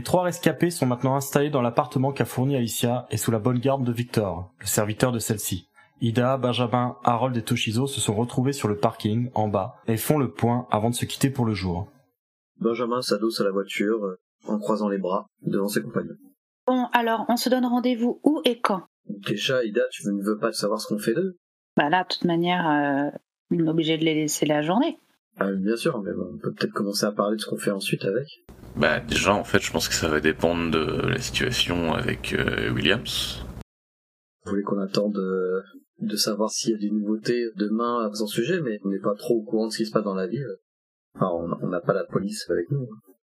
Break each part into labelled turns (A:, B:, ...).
A: Les trois rescapés sont maintenant installés dans l'appartement qu'a fourni Alicia et sous la bonne garde de Victor, le serviteur de celle-ci. Ida, Benjamin, Harold et Toshizo se sont retrouvés sur le parking, en bas, et font le point avant de se quitter pour le jour.
B: Benjamin s'adosse à la voiture, euh, en croisant les bras, devant ses compagnons.
C: Bon, alors, on se donne rendez-vous où et quand?
B: Déjà, Ida, tu ne veux pas savoir ce qu'on fait d'eux?
C: Bah là, de toute manière, euh, on est obligé de les laisser la journée.
B: Ah, Bien sûr, mais bon, on peut peut-être commencer à parler de ce qu'on fait ensuite avec.
D: Bah déjà en fait je pense que ça va dépendre de la situation avec euh, Williams.
B: Vous voulez qu'on attende euh, de savoir s'il y a des nouveautés demain à son sujet, mais on n'est pas trop au courant de ce qui se passe dans la ville. Enfin, on on n'a pas la police avec nous.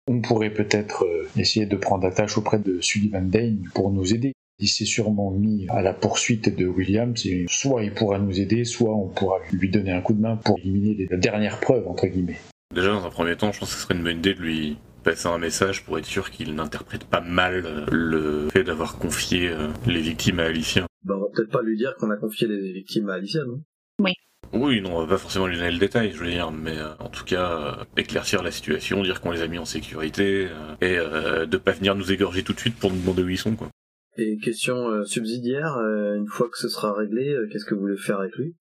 E: On pourrait peut-être euh, essayer de prendre attache auprès de Sullivan Dane pour nous aider. Il s'est sûrement mis à la poursuite de Williams et soit il pourra nous aider, soit on pourra lui donner un coup de main pour éliminer les dernières preuves, entre guillemets.
D: Déjà dans un premier temps je pense que ce serait une bonne idée de lui passer un message pour être sûr qu'il n'interprète pas mal euh, le fait d'avoir confié euh, les victimes à Alicia.
B: Bah, on va peut-être pas lui dire qu'on a confié les victimes à Alicia, non?
D: Oui, non, on va pas forcément lui donner le détail, je veux dire, mais euh, en tout cas, euh, éclaircir la situation, dire qu'on les a mis en sécurité, euh, et euh, de pas venir nous égorger tout de suite pour nous demander où ils sont, quoi.
B: Et question euh, subsidiaire, euh, une fois que ce sera réglé, euh, qu'est-ce que vous voulez faire avec lui?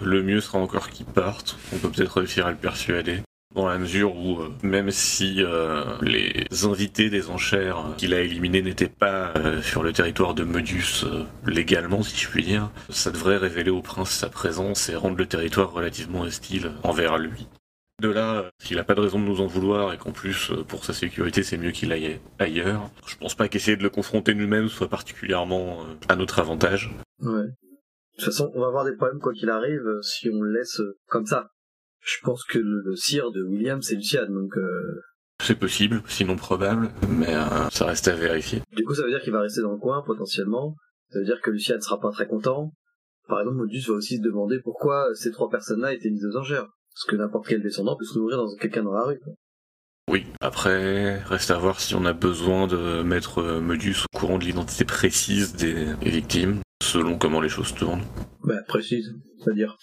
D: Le mieux sera encore qu'il parte, on peut peut-être réussir à le persuader. Dans la mesure où, euh, même si euh, les invités des enchères qu'il a éliminés n'étaient pas sur le territoire de euh, légalement, si je puis dire, ça devrait révéler au prince sa présence et rendre le territoire relativement hostile envers lui. De là, euh, s'il a pas de raison de nous en vouloir et qu'en plus, euh, pour sa sécurité, c'est mieux qu'il aille ailleurs, je pense pas qu'essayer de le confronter nous-mêmes soit particulièrement euh, à notre avantage.
B: Ouais. De toute façon, on va avoir des problèmes quoi qu'il arrive si on le laisse comme ça. Je pense que le, le sire de William, c'est Luciane, donc euh,
D: C'est possible, sinon probable, mais euh, ça reste à vérifier.
B: du coup ça veut dire qu'il va rester dans le coin potentiellement. Ça veut dire que Luciane sera pas très content. Par exemple, Modus va aussi se demander pourquoi ces trois personnes-là étaient mises aux enchères. Parce que n'importe quel descendant peut se nourrir dans quelqu'un dans la rue. quoi.
D: Oui, après, reste à voir si on a besoin de mettre euh, Medus au courant de l'identité précise des victimes, selon comment les choses tournent.
B: Bah précise, c'est-à-dire.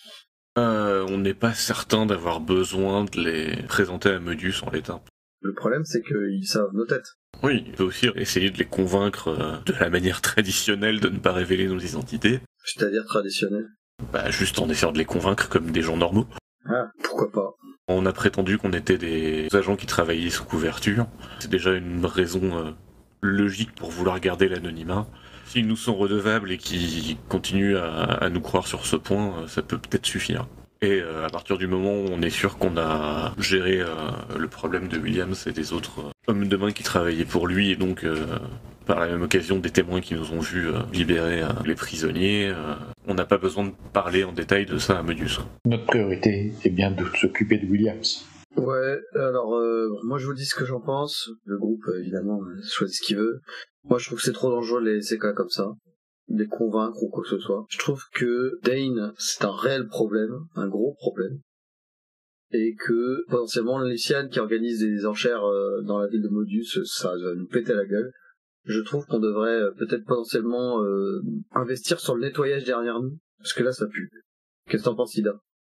D: Euh, on n'est pas certain d'avoir besoin de les présenter à Medus en l'état.
B: Le problème c'est qu'ils savent nos têtes.
D: Oui, il peut aussi essayer de les convaincre euh, de la manière traditionnelle de ne pas révéler nos identités,
B: C'est-à-dire traditionnel.
D: bah, juste en essayant de les convaincre comme des gens normaux.
B: Ah, pourquoi pas.
D: On a prétendu qu'on était des agents qui travaillaient sous couverture. C'est déjà une raison euh, logique pour vouloir garder l'anonymat. S'ils nous sont redevables et qu'ils continuent à, nous croire sur ce point, euh, ça peut peut-être suffire. Et euh, à partir du moment où on est sûr qu'on a géré le problème de Williams et des autres hommes de main qui travaillaient pour lui, et donc par la même occasion des témoins qui nous ont vus euh, libérer euh, les prisonniers, euh, on n'a pas besoin de parler en détail de ça à Medius.
E: Notre priorité est bien de s'occuper de Williams.
B: Ouais, alors euh, moi je vous dis ce que j'en pense. Le groupe évidemment choisit ce qu'il veut. Moi je trouve que c'est trop dangereux de les laisser cas comme ça, de les convaincre ou quoi que ce soit. Je trouve que Dane c'est un réel problème, un gros problème. Et que potentiellement Luciane qui organise des enchères dans la ville de Modus, ça va nous péter la gueule. Je trouve qu'on devrait euh, peut-être potentiellement euh, investir sur le nettoyage derrière nous, parce que là ça pue. Qu'est-ce que t'en penses Ida?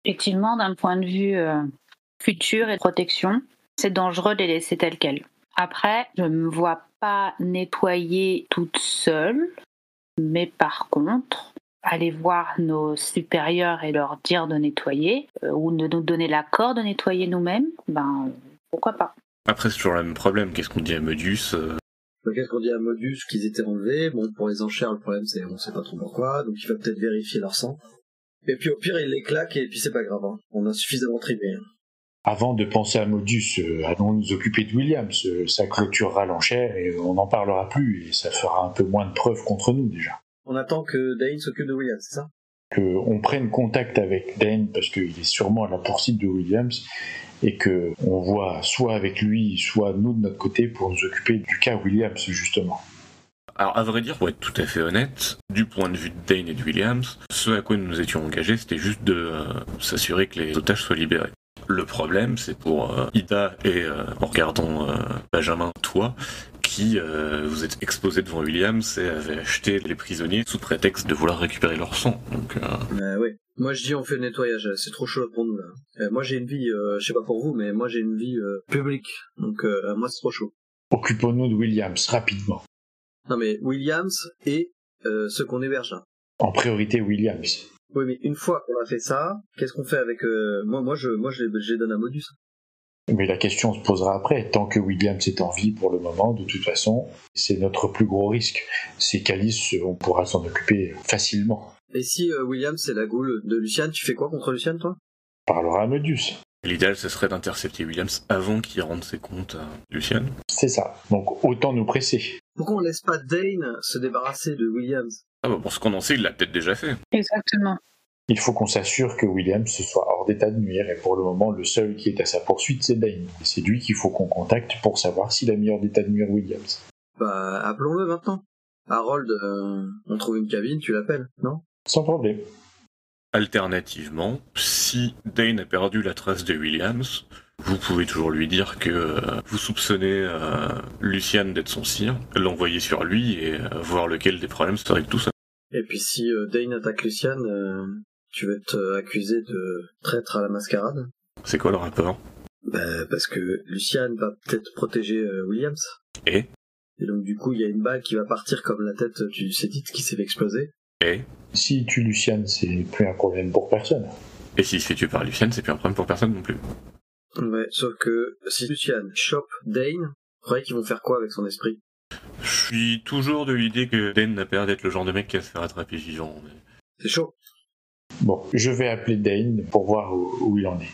C: Effectivement, d'un point de vue euh, futur et protection, c'est dangereux de les laisser tels quels. Après, je ne me vois pas nettoyer toute seule, mais par contre, aller voir nos supérieurs et leur dire de nettoyer, euh, ou de nous donner l'accord de nettoyer nous-mêmes, ben pourquoi pas?
D: Après c'est toujours le même problème, qu'est-ce qu'on dit à Medius euh,
B: Donc, Qu'est-ce qu'on dit à Modus qu'ils étaient enlevés? Bon, pour les enchères, le problème c'est on sait pas trop pourquoi, donc il va peut-être vérifier leur sang. Et puis au pire, il les claque et puis c'est pas grave. hein. On a suffisamment tribé. hein.
E: Avant de penser à Modus, euh, allons nous occuper de Williams. Euh, Ça clôturera l'enchère et on n'en parlera plus et ça fera un peu moins de preuves contre nous déjà.
B: On attend que Dane s'occupe de William, c'est ça?
E: Qu'on prenne contact avec Dane parce qu'il est sûrement à la poursuite de Williams et que on voit soit avec lui, soit nous de notre côté pour nous occuper du cas Williams justement.
D: Alors, à vrai dire, pour être tout à fait honnête, du point de vue de Dane et de Williams, ce à quoi nous nous étions engagés, c'était juste de euh, s'assurer que les otages soient libérés. Le problème, c'est pour euh, Ida et, euh, en regardant Benjamin, toi, qui euh, vous êtes exposé devant Williams et avez acheté les prisonniers sous prétexte de vouloir récupérer leur sang. Donc, euh,
B: euh, Ouais. Moi je dis on fait le nettoyage, c'est trop chaud pour nous là. Euh, moi j'ai une vie, euh, je sais pas pour vous, mais moi j'ai une vie euh, publique, donc euh, moi c'est trop chaud.
E: Occupons-nous de Williams rapidement.
B: Non mais Williams et euh, ceux qu'on héberge là.
E: En priorité Williams.
B: Oui mais une fois qu'on a fait ça, qu'est-ce qu'on fait avec... euh, Moi moi je moi je les, je les donne à Modus.
E: Mais la question se posera après. Tant que Williams est en vie pour le moment, de toute façon, c'est notre plus gros risque. C'est qu'Alice, on pourra s'en occuper facilement.
B: Et si euh, Williams c'est la goule de Luciane, tu fais quoi contre Luciane toi?
E: Parlera à Modus.
D: l'idéal, ce serait d'intercepter Williams avant qu'il rende ses comptes à Luciane.
E: C'est ça. Donc autant nous presser.
B: Pourquoi on laisse pas Dane se débarrasser de Williams?
D: Ah bah, pour ce qu'on en sait, il l'a peut-être déjà fait.
C: Exactement.
E: Il faut qu'on s'assure que Williams soit hors d'état de nuire, et pour le moment, le seul qui est à sa poursuite, c'est Dane. C'est lui qu'il faut qu'on contacte pour savoir s'il a mis hors d'état de nuire Williams.
B: Bah appelons-le maintenant. Harold, euh, on trouve une cabine, tu l'appelles, non?
E: Sans problème.
D: Alternativement, si Dane a perdu la trace de Williams, vous pouvez toujours lui dire que euh, vous soupçonnez euh, Luciane d'être son sire, l'envoyer sur lui et euh, voir lequel des problèmes se règle tout ça.
B: Et puis si euh, Dane attaque Luciane, euh, tu vas être euh, accusé de traître à la mascarade.
D: C'est quoi le rapport?
B: Bah, parce que Luciane va peut-être protéger euh, Williams.
D: Et?
B: Et donc du coup, il y a une balle qui va partir comme la tête du Cédite qui s'est fait exploser.
D: Et?
E: Si tu Luciane, c'est plus un problème pour personne.
D: Et s'il se fait tuer par Luciane, c'est plus un problème pour personne non plus.
B: Ouais, sauf que si Luciane chope Dane, croyez qu'ils vont faire quoi avec son esprit?
D: Je suis toujours de l'idée que Dane n'a pas l'air d'être le genre de mec qui va se faire attraper vivant. mais-
B: C'est chaud.
E: Bon, je vais appeler Dane pour voir où, où il en est.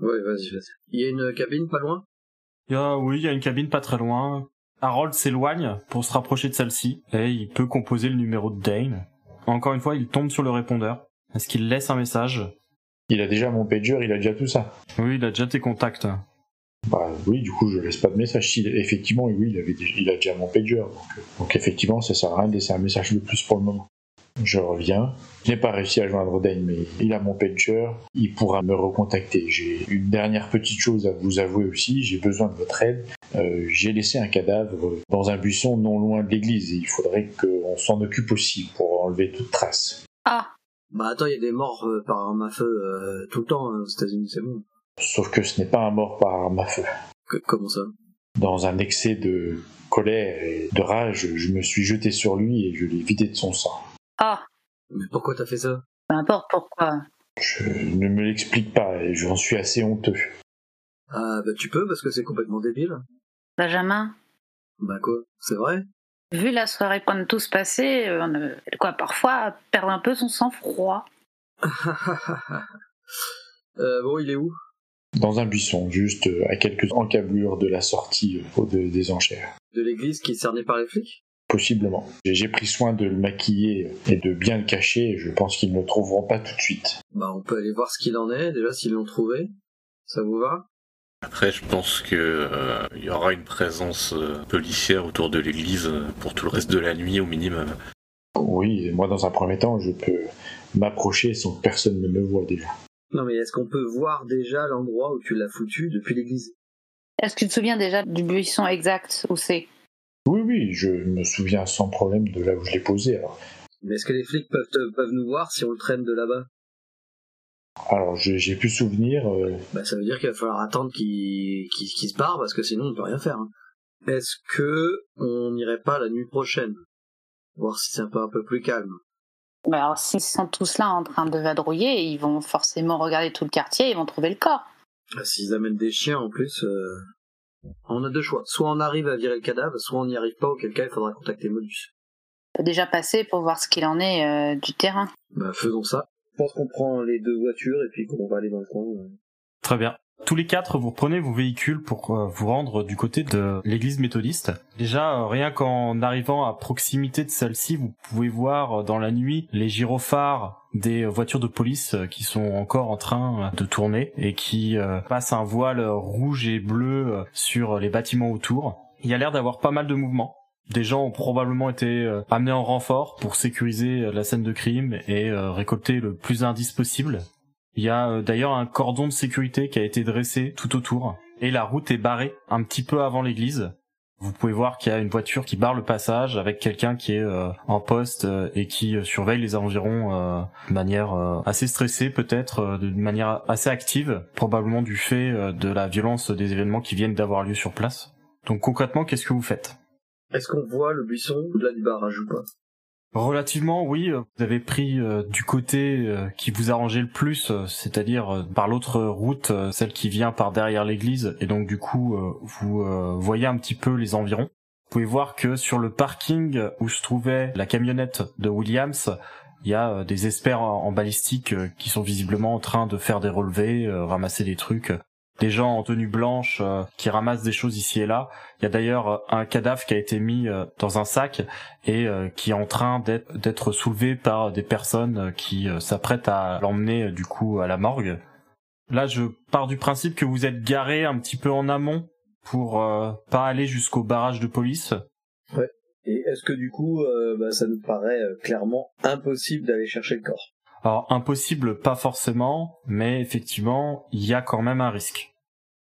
B: Ouais, vas-y, vas-y. Il y a une cabine pas loin?
A: Il y a, oui, il y a une cabine pas très loin. Harold s'éloigne pour se rapprocher de celle-ci et il peut composer le numéro de Dane. Encore une fois, il tombe sur le répondeur. Est-ce qu'il laisse un message?
E: Il a déjà mon pager, il a déjà tout ça.
A: Oui, il a déjà tes contacts.
E: Bah oui, du coup, je laisse pas de message. Si, effectivement, oui, il, avait déjà, il a déjà mon pager. Donc, euh, donc effectivement, ça sert à rien de laisser un message de plus pour le moment. Je reviens. Je n'ai pas réussi à joindre Dane, mais il a mon pager. Il pourra me recontacter. J'ai une dernière petite chose à vous avouer aussi. J'ai besoin de votre aide. Euh, J'ai laissé un cadavre dans un buisson non loin de l'église et il faudrait qu'on s'en occupe aussi pour enlever toute trace.
C: Ah,
B: Bah attends, il y a des morts euh, par arme à feu euh, tout le temps hein, aux États-Unis, c'est bon.
E: Sauf que ce n'est pas un mort par arme à feu.
B: Que- comment ça?
E: Dans un excès de colère et de rage, je me suis jeté sur lui et je l'ai vidé de son sang.
C: Ah,
B: Mais pourquoi t'as fait ça?
C: Peu importe pourquoi?
E: Je ne me l'explique pas et j'en suis assez honteux.
B: Ah bah tu peux parce que c'est complètement débile.
C: Benjamin,
B: Bah quoi? C'est vrai?
C: Vu la soirée qu'on a tous passée, euh, on a, quoi, parfois perdre un peu son sang-froid.
B: euh, Bon, il est où?
E: Dans un buisson, juste euh, à quelques encablures de la sortie euh, de- des enchères.
B: De l'église qui est cernée par les flics?
E: Possiblement. J'ai pris soin de le maquiller et de bien le cacher et je pense qu'ils ne le trouveront pas tout de suite.
B: Bah on peut aller voir ce qu'il en est, déjà s'ils l'ont trouvé. Ça vous va?
D: Après, je pense que euh, il y aura une présence euh, policière autour de l'église euh, pour tout le reste de la nuit au minimum.
E: Oui, moi dans un premier temps, je peux m'approcher sans que personne ne me voie déjà.
B: Non mais est-ce qu'on peut voir déjà l'endroit où tu l'as foutu depuis l'église?
C: Est-ce que tu te souviens déjà du buisson exact où c'est?
E: Oui, oui, je me souviens sans problème de là où je l'ai posé. Alors,
B: Mais est-ce que les flics peuvent, te- peuvent nous voir si on le traîne de là-bas?
E: Alors j'ai pu souvenir, euh,
B: Bah ça veut dire qu'il va falloir attendre qu'il qu'il qu'il se barre parce que sinon on peut rien faire. hein. Est-ce que on n'irait pas la nuit prochaine? Voir si c'est un peu un peu plus calme.
C: Bah Alors, s'ils sont tous là en train de vadrouiller, ils vont forcément regarder tout le quartier, ils vont trouver le corps.
B: Ah, S'ils amènent des chiens en plus, euh, on a deux choix. Soit on arrive à virer le cadavre, soit on n'y arrive pas, auquel cas il faudra contacter Modus.
C: On peut déjà passer pour voir ce qu'il en est euh, du terrain.
B: Bah faisons ça. Je pense qu'on prend les deux voitures et puis qu'on va aller dans le coin. euh.
A: Très bien. Tous les quatre, vous prenez vos véhicules pour euh, vous rendre du côté de l'église méthodiste. Déjà, euh, rien qu'en arrivant à proximité de celle-ci, vous pouvez voir euh, dans la nuit les gyrophares des voitures de police qui sont encore en train de tourner et qui passent un voile rouge et bleu sur les bâtiments autour. Il y a l'air d'avoir pas mal de mouvements. Des gens ont probablement été amenés en renfort pour sécuriser la scène de crime et récolter le plus d'indices possible. Il y a euh, d'ailleurs un cordon de sécurité qui a été dressé tout autour et la route est barrée un petit peu avant l'église. Vous pouvez voir qu'il y a une voiture qui barre le passage avec quelqu'un qui est euh, en poste euh, et qui surveille les environs de manière assez stressée peut-être, de manière assez active, probablement du fait de la violence des événements qui viennent d'avoir lieu sur place. Donc concrètement, qu'est-ce que vous faites?
B: Est-ce qu'on voit le buisson au-delà du barrage ou pas?
A: Relativement, oui. Vous avez pris euh, du côté euh, qui vous arrangeait le plus, euh, c'est-à-dire par l'autre route, celle qui vient par derrière l'église, et donc du coup, vous voyez un petit peu les environs. Vous pouvez voir que sur le parking où se trouvait la camionnette de Williams, il y a des experts en balistique qui sont visiblement en train de faire des relevés, ramasser des trucs des gens en tenue blanche euh, qui ramassent des choses ici et là. Il y a d'ailleurs euh, un cadavre qui a été mis euh, dans un sac et qui est en train d'être soulevé par des personnes qui s'apprêtent à l'emmener du coup à la morgue. Là, je pars du principe que vous êtes garé un petit peu en amont pour pas aller jusqu'au barrage de police.
B: Ouais. Et est-ce que du coup, bah, ça nous paraît clairement impossible d'aller chercher le corps?
A: Alors impossible, pas forcément, mais effectivement, il y a quand même un risque.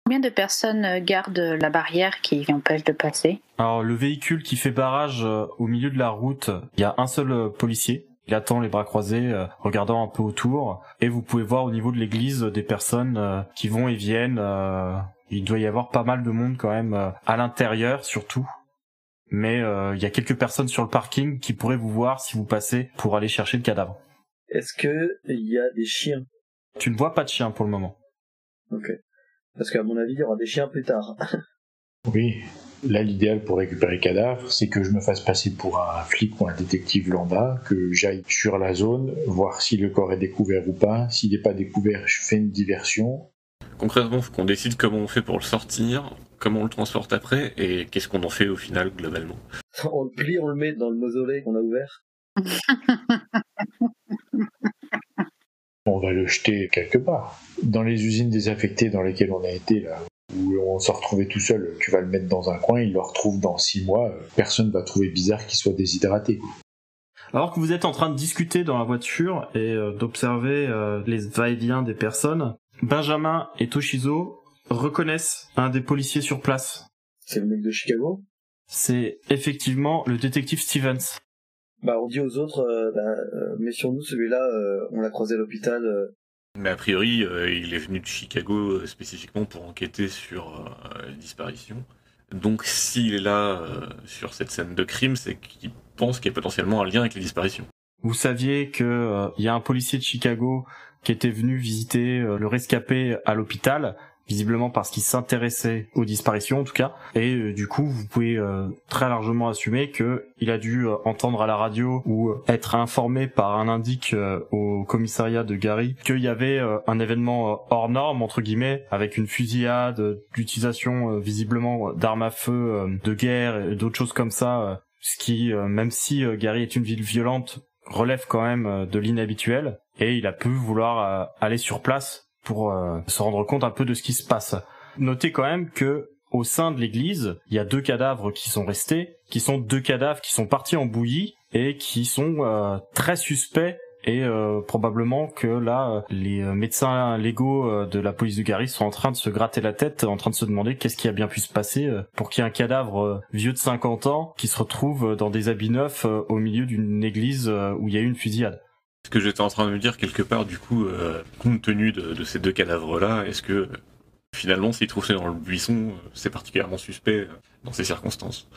C: Combien de personnes euh, gardent la barrière qui empêche de passer?
A: Alors le véhicule qui fait barrage euh, au milieu de la route, il y a un seul euh, policier. Il attend les bras croisés, regardant un peu autour. Et vous pouvez voir au niveau de l'église des personnes qui vont et viennent. Il doit y avoir pas mal de monde quand même à l'intérieur surtout. Mais il y a quelques personnes sur le parking qui pourraient vous voir si vous passez pour aller chercher le cadavre.
B: Est-ce que il y a des chiens?
A: Tu ne vois pas de chiens pour le moment.
B: Ok. Parce qu'à mon avis, il y aura des chiens plus tard.
E: oui. Là, l'idéal pour récupérer le cadavre, c'est que je me fasse passer pour un flic ou un détective lambda, que j'aille sur la zone, voir si le corps est découvert ou pas. S'il n'est pas découvert, je fais une diversion.
D: Concrètement, il faut qu'on décide comment on fait pour le sortir, comment on le transporte après, et qu'est-ce qu'on en fait au final globalement.
B: on le plie, on le met dans le mausolée qu'on a ouvert.
E: on va le jeter quelque part. Dans les usines désaffectées dans lesquelles on a été, là, où on s'est retrouvé tout seul, tu vas le mettre dans un coin, il le retrouve dans six mois, personne va trouver bizarre qu'il soit déshydraté.
A: Alors que vous êtes en train de discuter dans la voiture et euh, d'observer euh, les va-et-vient des personnes, Benjamin et Toshizo reconnaissent un des policiers sur place.
B: C'est le mec de Chicago?
A: C'est effectivement le détective Stevens.
B: Bah, on dit aux autres, euh, bah, euh, mais sur nous, celui-là, euh, on l'a croisé à l'hôpital.
D: Mais a priori, il est venu de Chicago spécifiquement pour enquêter sur la disparition. Donc, s'il est là sur cette scène de crime, c'est qu'il pense qu'il y a potentiellement un lien avec les disparitions.
A: Vous saviez que il y a un policier de Chicago qui était venu visiter le rescapé à l'hôpital visiblement parce qu'il s'intéressait aux disparitions en tout cas. Et euh, du coup vous pouvez euh, très largement assumer que il a dû euh, entendre à la radio ou être informé par un indique au commissariat de Gary qu'il y avait un événement hors norme entre guillemets avec une fusillade d'utilisation visiblement d'armes à feu de guerre et d'autres choses comme ça ce qui même si Gary est une ville violente relève quand même de l'inhabituel. Et il a pu vouloir aller sur place pour euh, se rendre compte un peu de ce qui se passe. Notez quand même que au sein de l'église, il y a deux cadavres qui sont restés, qui sont deux cadavres qui sont partis en bouillie et qui sont euh, très suspects et euh, probablement que là les médecins légaux de la police de Gary sont en train de se gratter la tête, en train de se demander qu'est-ce qui a bien pu se passer pour qu'il y ait un cadavre vieux de 50 ans qui se retrouve dans des habits neufs au milieu d'une église où il y a eu une fusillade.
D: Ce que j'étais en train de me dire quelque part, du coup, euh, compte tenu de, ces deux cadavres-là, est-ce que finalement, s'ils trouvent ça dans le buisson, euh, c'est particulièrement suspect euh, dans ces circonstances?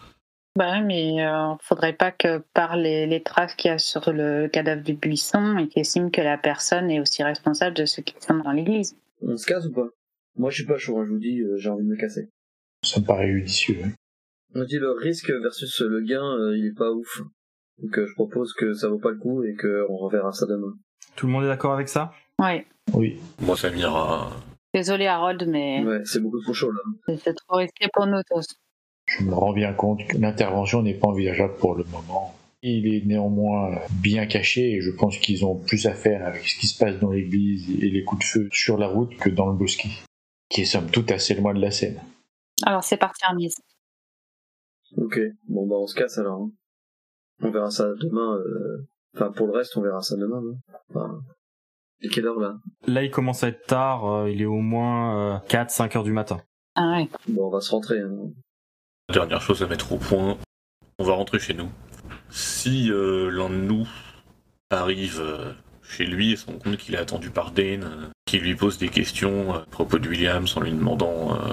C: Bah mais il faudrait pas que par les, traces qu'il y a sur le cadavre du buisson, et qu'ils estiment que la personne est aussi responsable de ce qui se passe dans l'église.
B: On se casse ou pas? Moi, je suis pas chaud, hein, je vous dis, j'ai envie de me casser.
E: Ça me paraît judicieux. Hein.
B: On dit le risque versus le gain, il est pas ouf. Donc euh, je propose que ça vaut pas le coup et qu'on reverra ça demain.
A: Tout le monde est d'accord avec ça?
C: Ouais.
E: Oui.
D: Moi ça m'ira.
C: Désolé Harold, mais
B: Ouais, c'est beaucoup trop chaud là.
C: c'est- trop risqué pour nous tous.
E: Je me rends bien compte que l'intervention n'est pas envisageable pour le moment. Il est néanmoins bien caché et je pense qu'ils ont plus à faire avec ce qui se passe dans l'église et les coups de feu sur la route que dans le bosquet, qui est somme toute assez loin de la scène.
C: Alors c'est parti remise.
B: Ok, bon bah on se casse alors. hein. On verra ça demain. euh, Enfin pour le reste on verra ça demain. Non? Enfin... Et quelle heure là?
A: Là, il commence à être tard, euh, il est au moins 4-5 heures du matin.
C: Ah ouais.
B: Bon on va se rentrer. hein.
D: Dernière chose à mettre au point, on va rentrer chez nous. Si euh, l'un de nous arrive euh, chez lui et se rend compte qu'il est attendu par Dane, euh, qui lui pose des questions euh, à propos de Williams en lui demandant euh,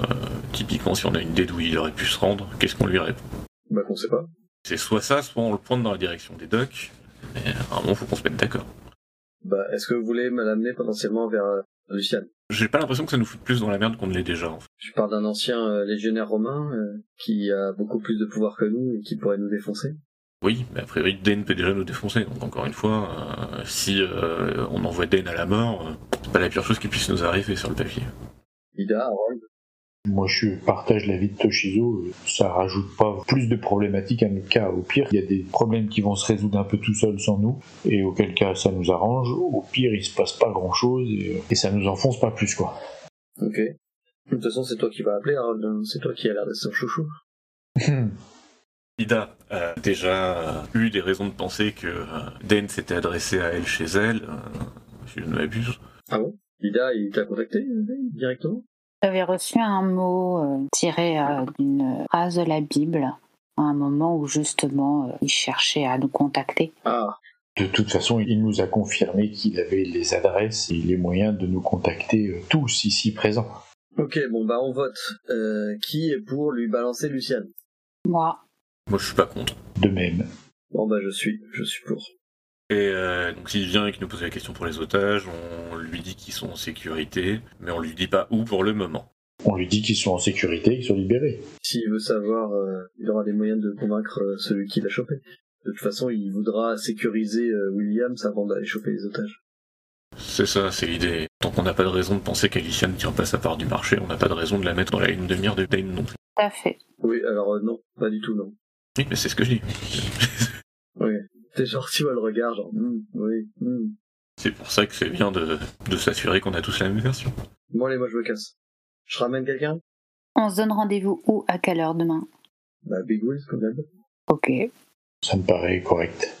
D: typiquement si on a une idée d'où il aurait pu se rendre, qu'est-ce qu'on lui répond?
B: Bah qu'on sait pas.
D: C'est soit ça, soit on le pointe dans la direction des docks, mais à un moment faut qu'on se mette d'accord.
B: Bah est-ce que vous voulez me l'amener potentiellement vers euh, Luciane?
D: J'ai pas l'impression que ça nous fout plus dans la merde qu'on ne l'est déjà en fait.
B: Je parle d'un ancien euh, légionnaire romain euh, qui a beaucoup plus de pouvoir que nous et qui pourrait nous défoncer.
D: Oui, mais a priori Dane peut déjà nous défoncer, donc encore une fois, euh, si euh, on envoie Dane à la mort, c'est pas la pire chose qui puisse nous arriver sur le papier.
B: Ida, Harold?
E: Moi, je partage l'avis de Toshizo. Ça rajoute pas plus de problématiques à notre cas. Au pire, il y a des problèmes qui vont se résoudre un peu tout seuls sans nous, et auquel cas ça nous arrange. Au pire, il se passe pas grand chose et, et ça nous enfonce pas plus, quoi.
B: Ok. De toute façon c'est toi qui vas appeler Harold. hein. C'est toi qui a l'air d'être son chouchou.
D: Ida a déjà euh, eu des raisons de penser que euh, Dane s'était adressé à elle chez elle, euh, si je ne m'abuse.
B: Ah bon? Ida il t'a contacté euh, directement?
C: J'avais reçu un mot euh, tiré euh, d'une phrase de la Bible à un moment où justement euh, il cherchait à nous contacter.
B: Ah
E: De toute façon, il nous a confirmé qu'il avait les adresses et les moyens de nous contacter tous ici présents.
B: Ok bon bah on vote. Euh, qui est pour lui balancer Luciane?
C: Moi,
D: Moi je suis pas contre.
E: De même.
B: Bon bah je suis, je suis pour.
D: Et euh, donc s'il vient et qu'il nous pose la question pour les otages, on lui dit qu'ils sont en sécurité, mais on lui dit pas où pour le moment.
E: On lui dit qu'ils sont en sécurité, qu'ils sont libérés.
B: S'il veut savoir, euh, il aura les moyens de convaincre euh, celui qui l'a chopé. De toute façon, il voudra sécuriser euh, Williams avant d'aller choper les otages.
D: C'est ça, c'est l'idée. Tant qu'on n'a pas de raison de penser qu'Alicia ne tire pas sa part du marché, on n'a pas de raison de la mettre dans la ligne de mire de Dane non plus.
C: tout à fait.
B: Oui, alors euh, non, pas du tout non.
D: Oui, mais c'est ce que je dis.
B: Oui. T'es genre, tu vois le regard, genre, Hmm, oui, hmm.
D: C'est pour ça que c'est bien de, de s'assurer qu'on a tous la même version.
B: Bon allez, moi je me casse. Je ramène quelqu'un?
C: On se donne rendez-vous où, à quelle heure demain?
B: Bah Big Will, comme d'hab.
C: Ok.
E: Ça me paraît correct.